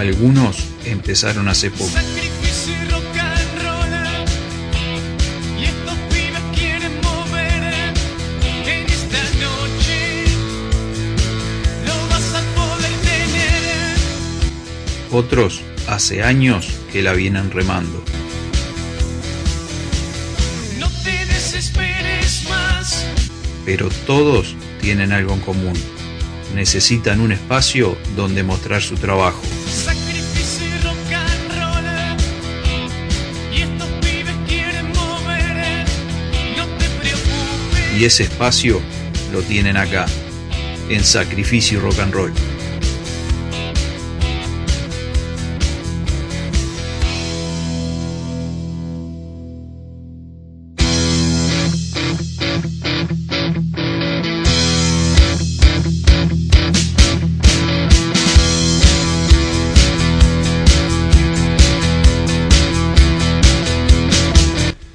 Algunos empezaron hace poco. Otros hace años que la vienen remando. No te desesperes más. Pero todos tienen algo en común. Necesitan un espacio donde mostrar su trabajo. Y ese espacio lo tienen acá, en Sacrificio Rock and Roll.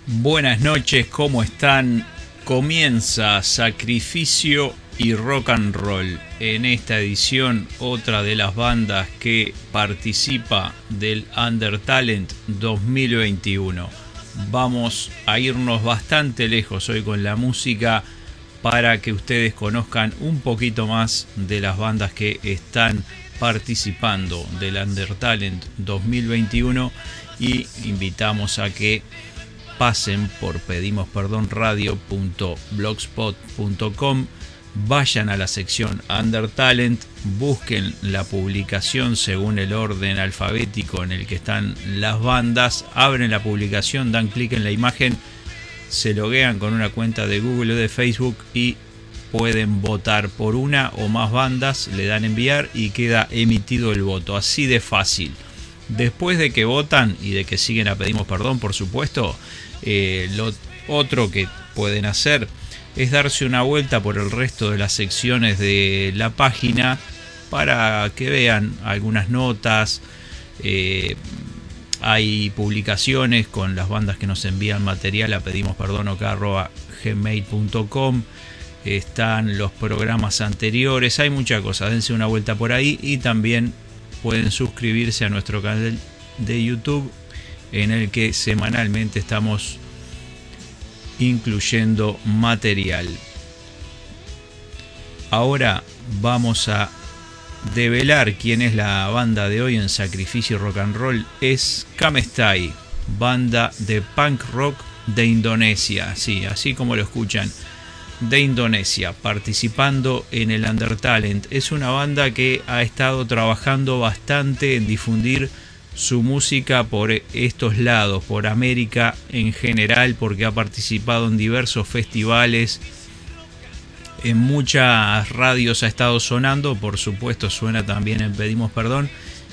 Buenas noches, ¿cómo están? Comienza Sacrificio y Rock and Roll. En esta edición, otra de las bandas que participa del Under Talent 2021. Vamos a irnos bastante lejos hoy con la música para que ustedes conozcan un poquito más de las bandas que están participando del Under Talent 2021 y invitamos a que pasen por pedimos perdón radio.blogspot.com vayan a la sección Under Talent busquen la publicación según el orden alfabético en el que están las bandas abren la publicación dan clic en la imagen se loguean con una cuenta de Google o de Facebook y pueden votar por una o más bandas le dan enviar y queda emitido el voto así de fácil. Después de que votan y de que siguen a pedimos perdón por supuesto eh, lo otro que pueden hacer es darse una vuelta por el resto de las secciones de la página para que vean algunas notas. Eh, hay publicaciones con las bandas que nos envían material. A pedimos perdón gmail.com están los programas anteriores. Hay muchas cosas dense una vuelta por ahí y también pueden suscribirse a nuestro canal de youtube en el que semanalmente estamos incluyendo material. Ahora vamos a develar quién es la banda de hoy en Sacrificio Rock and Roll. Es Kamestai, banda de punk rock de Indonesia. Sí, así como lo escuchan. De Indonesia, participando en el Under Talent. Es una banda que ha estado trabajando bastante en difundir su música por estos lados, por América en general, porque ha participado en diversos festivales, en muchas radios ha estado sonando, por supuesto suena también en Pedimos Perdón,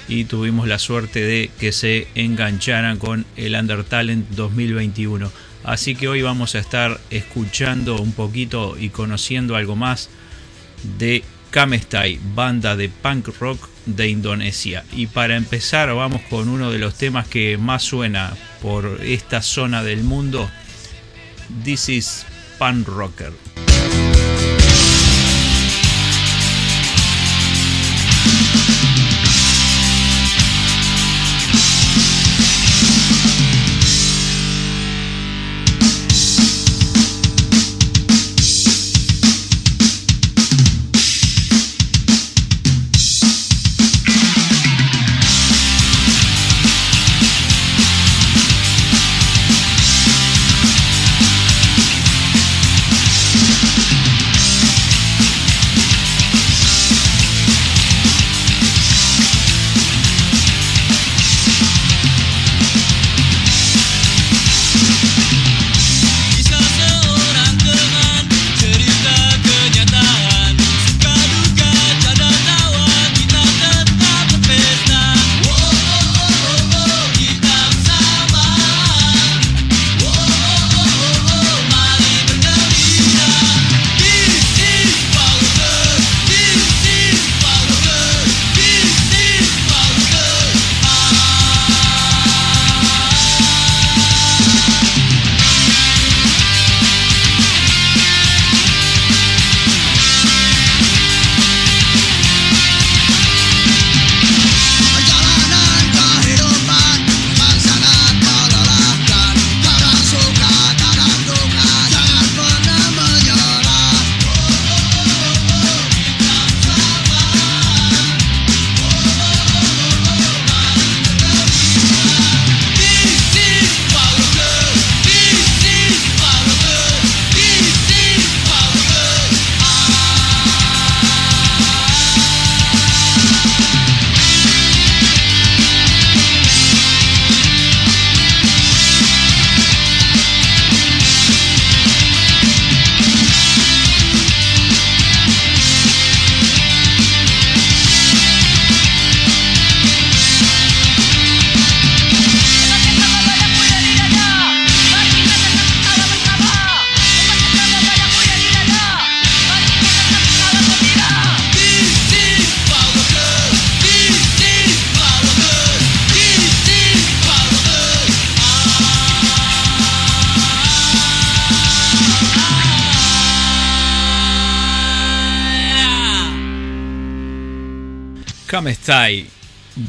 y tuvimos la suerte de que se engancharan con el Under Talent 2021. Así que hoy vamos a estar escuchando un poquito y conociendo algo más de Kamestai, banda de punk rock de Indonesia. Y para empezar vamos con uno de los temas que más suena por esta zona del mundo. This is Punk Rocker. Kamestai,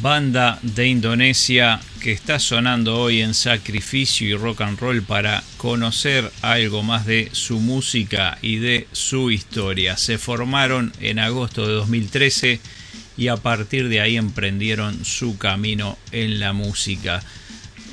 banda de Indonesia que está sonando hoy en Sacrificio y Rock and Roll para conocer algo más de su música y de su historia. Se formaron en agosto de 2013 y a partir de ahí emprendieron su camino en la música.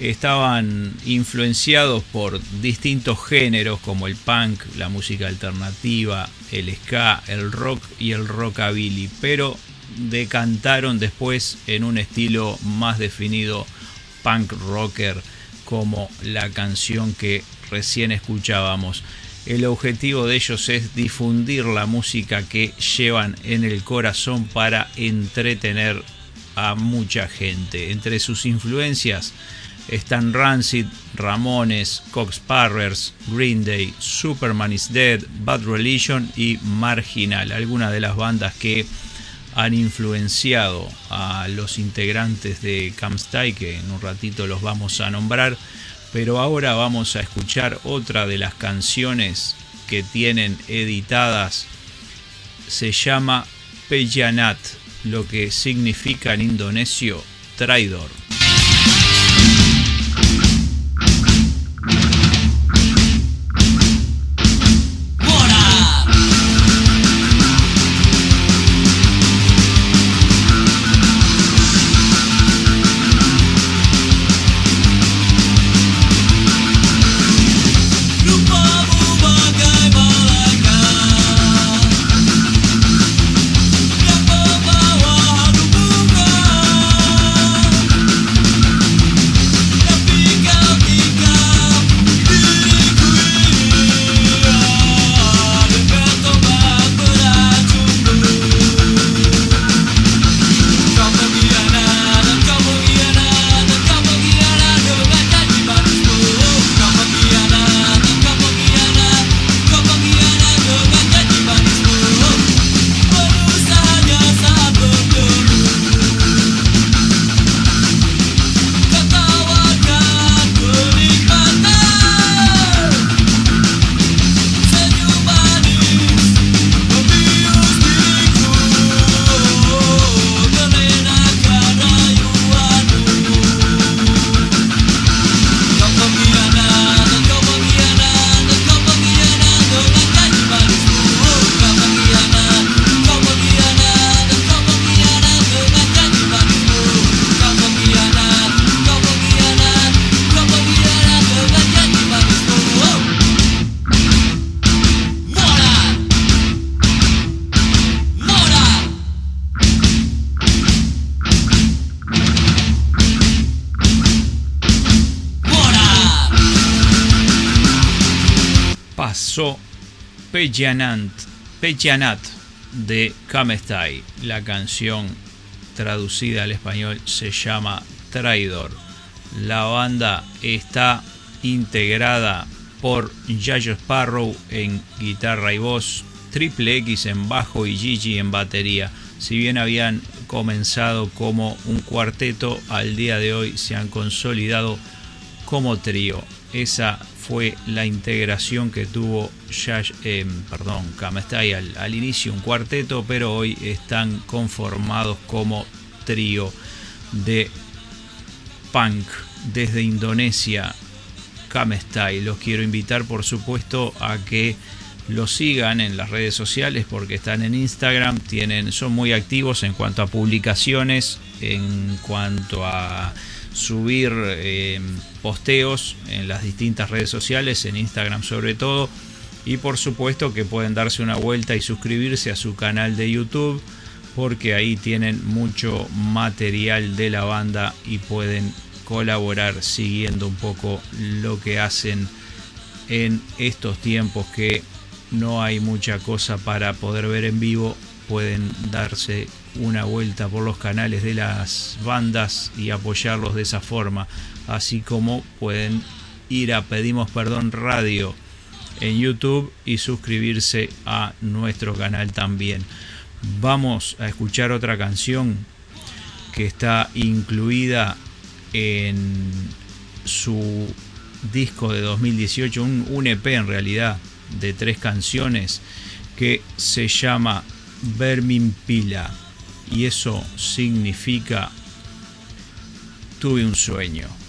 Estaban influenciados por distintos géneros como el punk, la música alternativa, el ska, el rock y el rockabilly, pero decantaron después en un estilo más definido punk rocker como la canción que recién escuchábamos. El objetivo de ellos es difundir la música que llevan en el corazón para entretener a mucha gente. Entre sus influencias están Rancid, Ramones, Cox Parrers, Green Day, Superman is Dead, Bad Religion y Marginal, algunas de las bandas que han influenciado a los integrantes de Camstay, que en un ratito los vamos a nombrar, pero ahora vamos a escuchar otra de las canciones que tienen editadas, se llama Peyanat, lo que significa en indonesio traidor. Peyanat de Kamestai. La canción traducida al español se llama Traidor. La banda está integrada por Yayo Sparrow en guitarra y voz, Triple X en bajo y Gigi en batería. Si bien habían comenzado como un cuarteto, al día de hoy se han consolidado como trío. Esa fue la integración que tuvo Yash, eh, perdón, Kamestai al, inicio un cuarteto, pero hoy están conformados como trío de punk desde Indonesia, Kamestai. Los quiero invitar, por supuesto, a que los sigan en las redes sociales porque están en Instagram, tienen, son muy activos en cuanto a publicaciones, en cuanto a subir eh, posteos en las distintas redes sociales, en Instagram sobre todo. Y por supuesto que pueden darse una vuelta y suscribirse a su canal de YouTube porque ahí tienen mucho material de la banda y pueden colaborar siguiendo un poco lo que hacen en estos tiempos que no hay mucha cosa para poder ver en vivo. Pueden darse una vuelta por los canales de las bandas y apoyarlos de esa forma. Así como pueden ir a Pedimos Perdón Radio en YouTube y suscribirse a nuestro canal también. Vamos a escuchar otra canción que está incluida en su disco de 2018, un, EP en realidad de tres canciones que se llama Vermin Pila y eso significa tuve un sueño.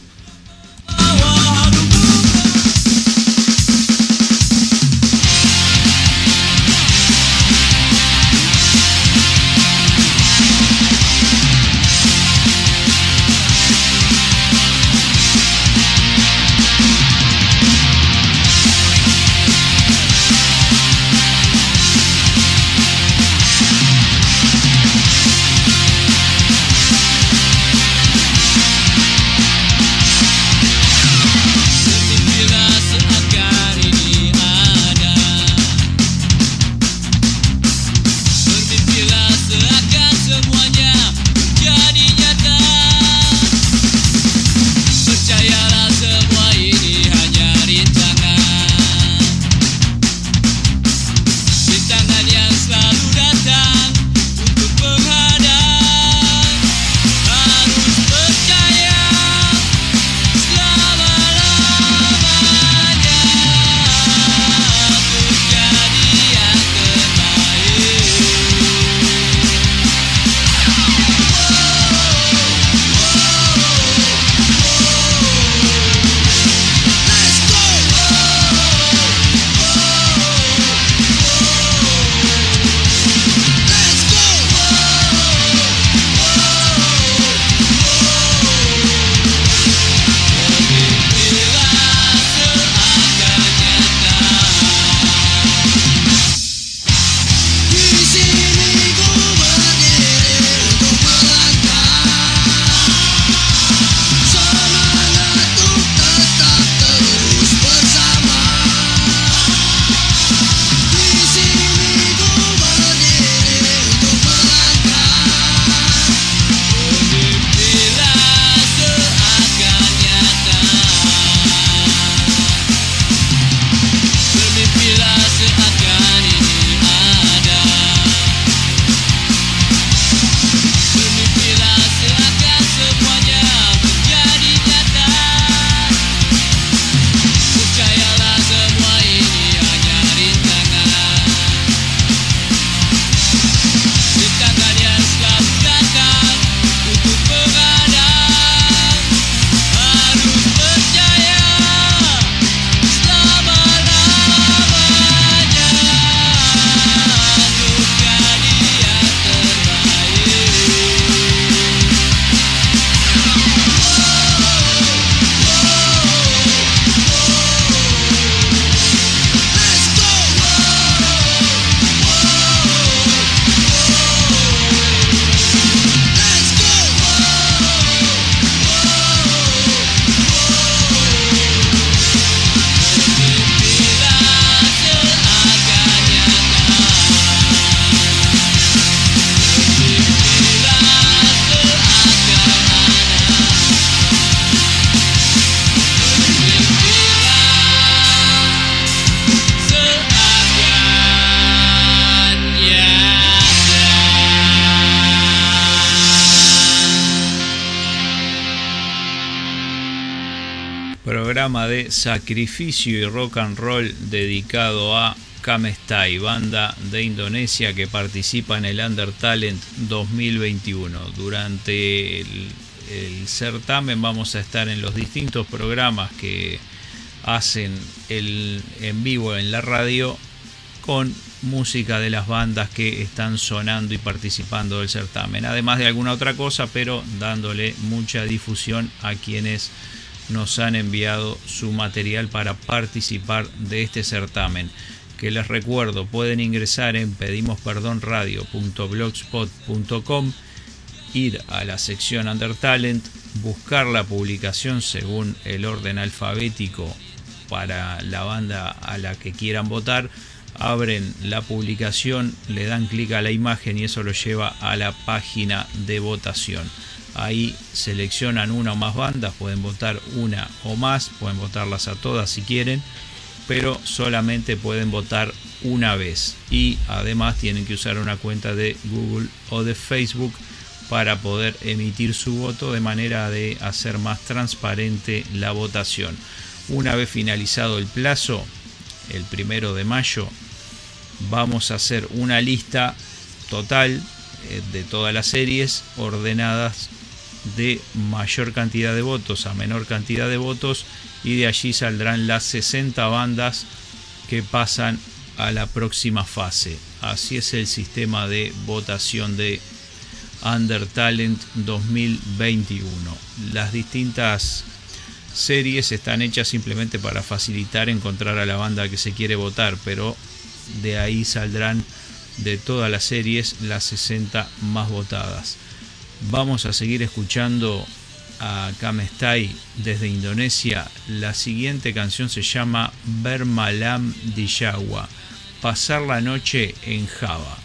Sacrificio y rock and roll dedicado a Kamestai, banda de Indonesia que participa en el Under Talent 2021. Durante el, certamen vamos a estar en los distintos programas que hacen el en vivo en la radio con música de las bandas que están sonando y participando del certamen, además de alguna otra cosa, pero dándole mucha difusión a quienes nos han enviado su material para participar de este certamen. Que les recuerdo, pueden ingresar en pedimosperdonradio.blogspot.com, ir a la sección Under Talent, buscar la publicación según el orden alfabético para la banda a la que quieran votar, abren la publicación, le dan clic a la imagen y eso lo lleva a la página de votación. Ahí seleccionan una o más bandas, pueden votar una o más, pueden votarlas a todas si quieren, pero solamente pueden votar una vez. Y además tienen que usar una cuenta de Google o de Facebook para poder emitir su voto de manera de hacer más transparente la votación. Una vez finalizado el plazo, el primero de mayo, vamos a hacer una lista total eh, de todas las series ordenadas de mayor cantidad de votos a menor cantidad de votos y de allí saldrán las 60 bandas que pasan a la próxima fase. Así es el sistema de votación de Under Talent 2021. Las distintas series están hechas simplemente para facilitar encontrar a la banda que se quiere votar, pero de ahí saldrán de todas las series las 60 más votadas. Vamos a seguir escuchando a Kamestai desde Indonesia. La siguiente canción se llama Bermalam Diyawa, pasar la noche en Java.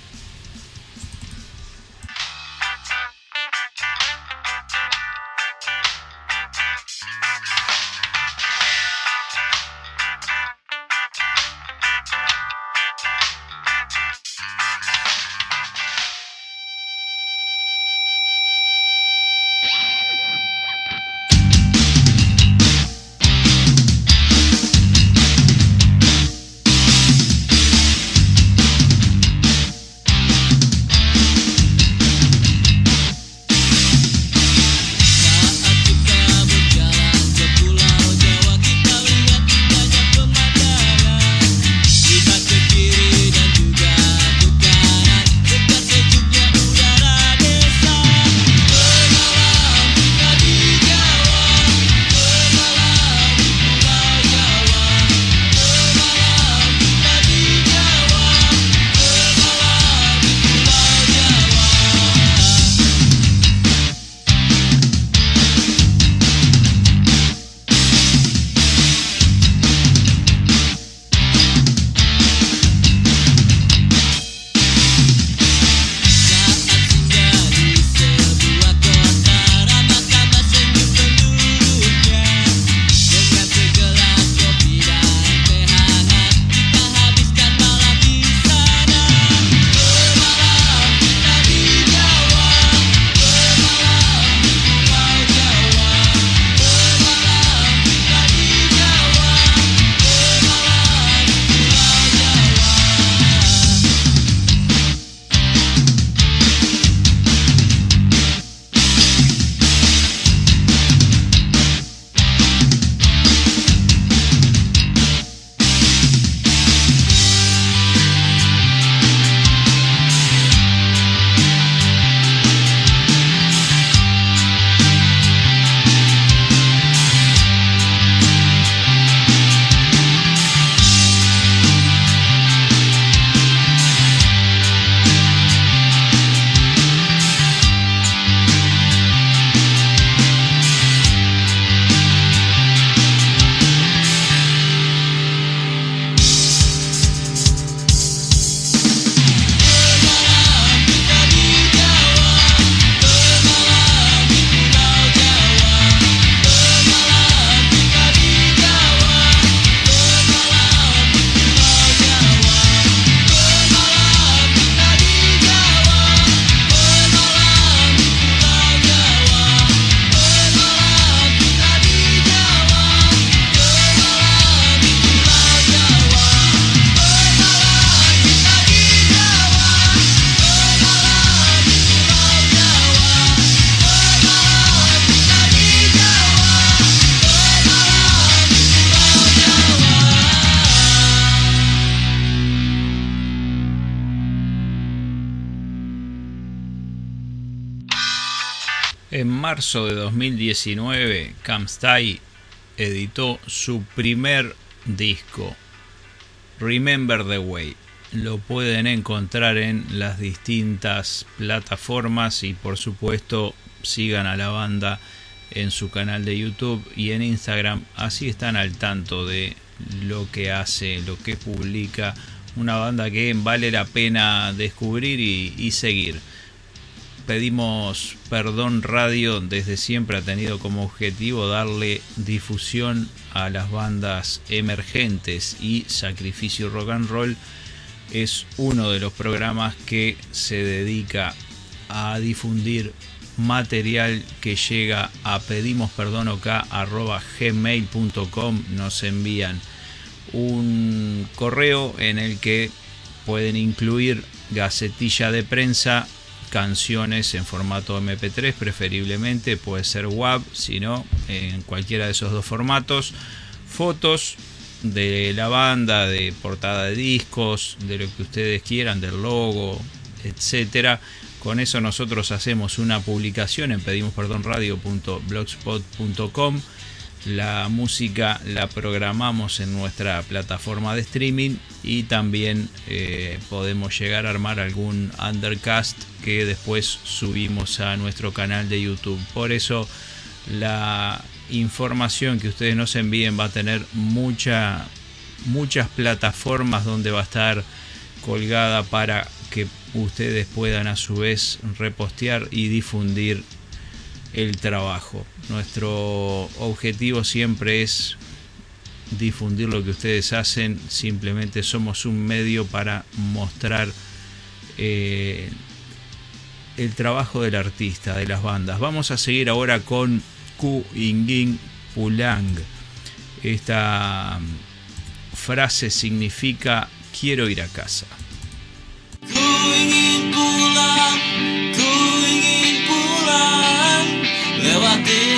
En marzo de 2019, Kamstai editó su primer disco, Remember the Way. Lo pueden encontrar en las distintas plataformas y por supuesto sigan a la banda en su canal de YouTube y en Instagram. Así están al tanto de lo que hace, lo que publica. Una banda que vale la pena descubrir y, y seguir pedimos perdón radio desde siempre ha tenido como objetivo darle difusión a las bandas emergentes y sacrificio rock and roll es uno de los programas que se dedica a difundir material que llega a pedimos perdón gmail.com nos envían un correo en el que pueden incluir gacetilla de prensa canciones en formato MP3 preferiblemente, puede ser WAV, si no, en cualquiera de esos dos formatos. Fotos de la banda, de portada de discos, de lo que ustedes quieran, del logo, etcétera. Con eso nosotros hacemos una publicación en pedimosperdonradio.blogspot.com. La música la programamos en nuestra plataforma de streaming y también eh, podemos llegar a armar algún undercast que después subimos a nuestro canal de YouTube. Por eso la información que ustedes nos envíen va a tener mucha, muchas plataformas donde va a estar colgada para que ustedes puedan a su vez repostear y difundir el trabajo. Nuestro objetivo siempre es difundir lo que ustedes hacen, simplemente somos un medio para mostrar eh, el trabajo del artista, de las bandas. Vamos a seguir ahora con Ku Ingin Pulang. Esta mm, frase significa quiero ir a casa. I did.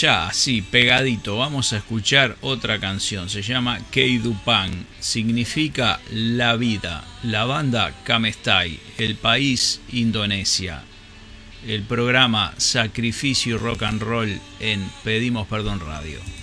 Ya, así, pegadito, vamos a escuchar otra canción. Se llama Keidupan. Significa la vida. La banda Kamestai. El país Indonesia. El programa Sacrificio Rock and Roll en Pedimos Perdón Radio.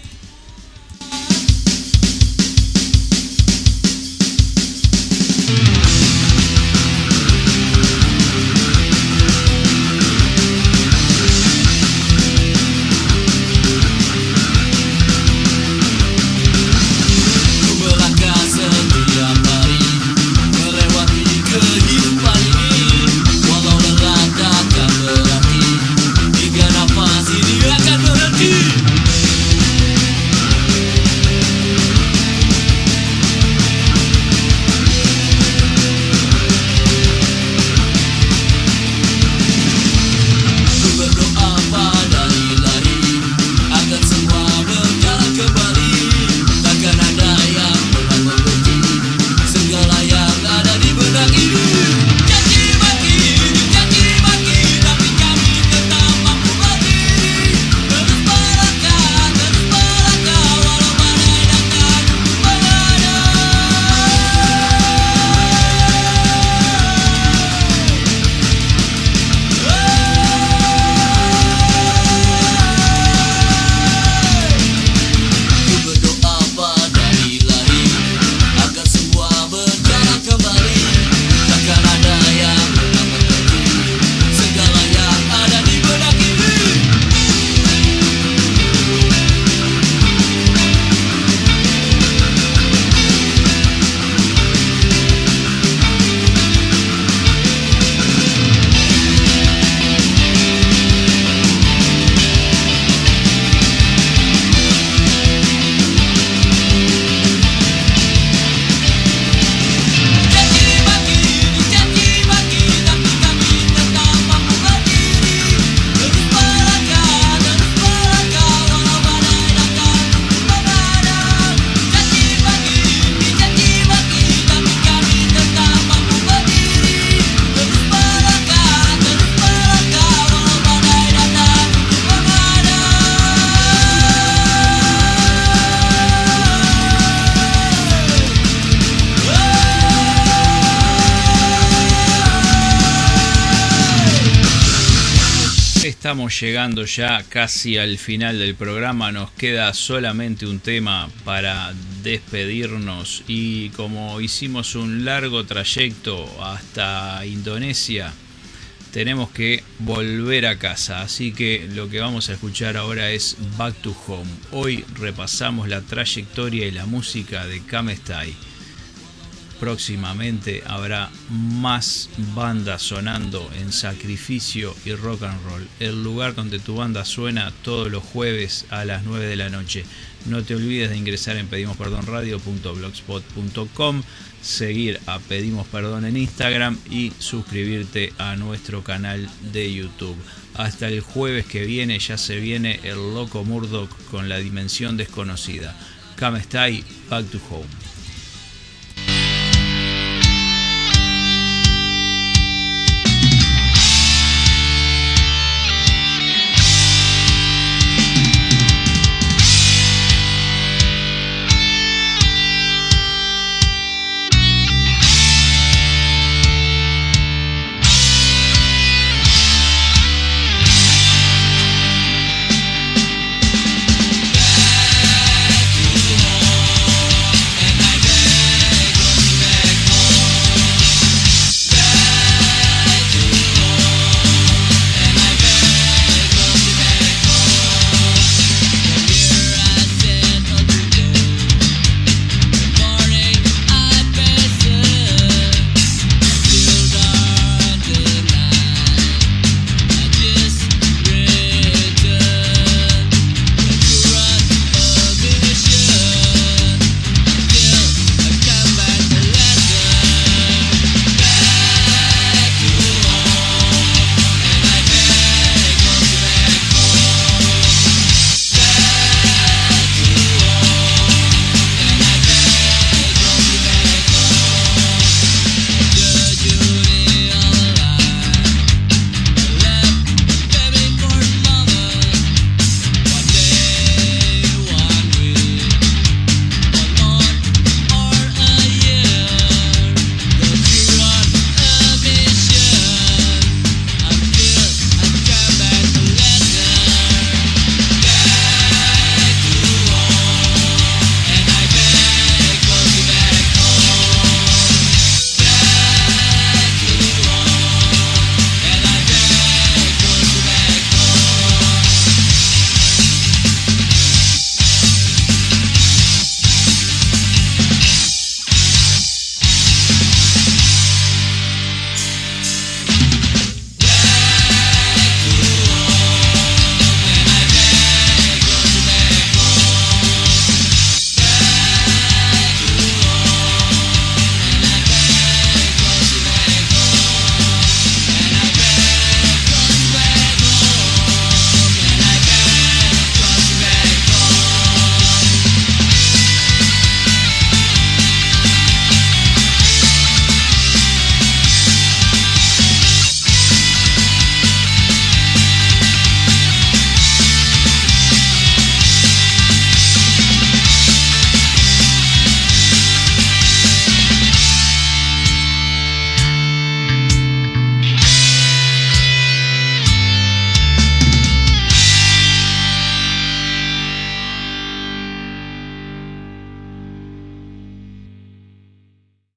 Estamos llegando ya casi al final del programa, nos queda solamente un tema para despedirnos y como hicimos un largo trayecto hasta Indonesia, tenemos que volver a casa, así que lo que vamos a escuchar ahora es Back to Home. Hoy repasamos la trayectoria y la música de Kamestai. Próximamente habrá más bandas sonando en Sacrificio y Rock and Roll, el lugar donde tu banda suena todos los jueves a las 9 de la noche. No te olvides de ingresar en pedimosperdonradio.blogspot.com, seguir a Pedimos Perdón en Instagram y suscribirte a nuestro canal de YouTube. Hasta el jueves que viene ya se viene el loco Murdoch con la dimensión desconocida. Kamestai, back to home.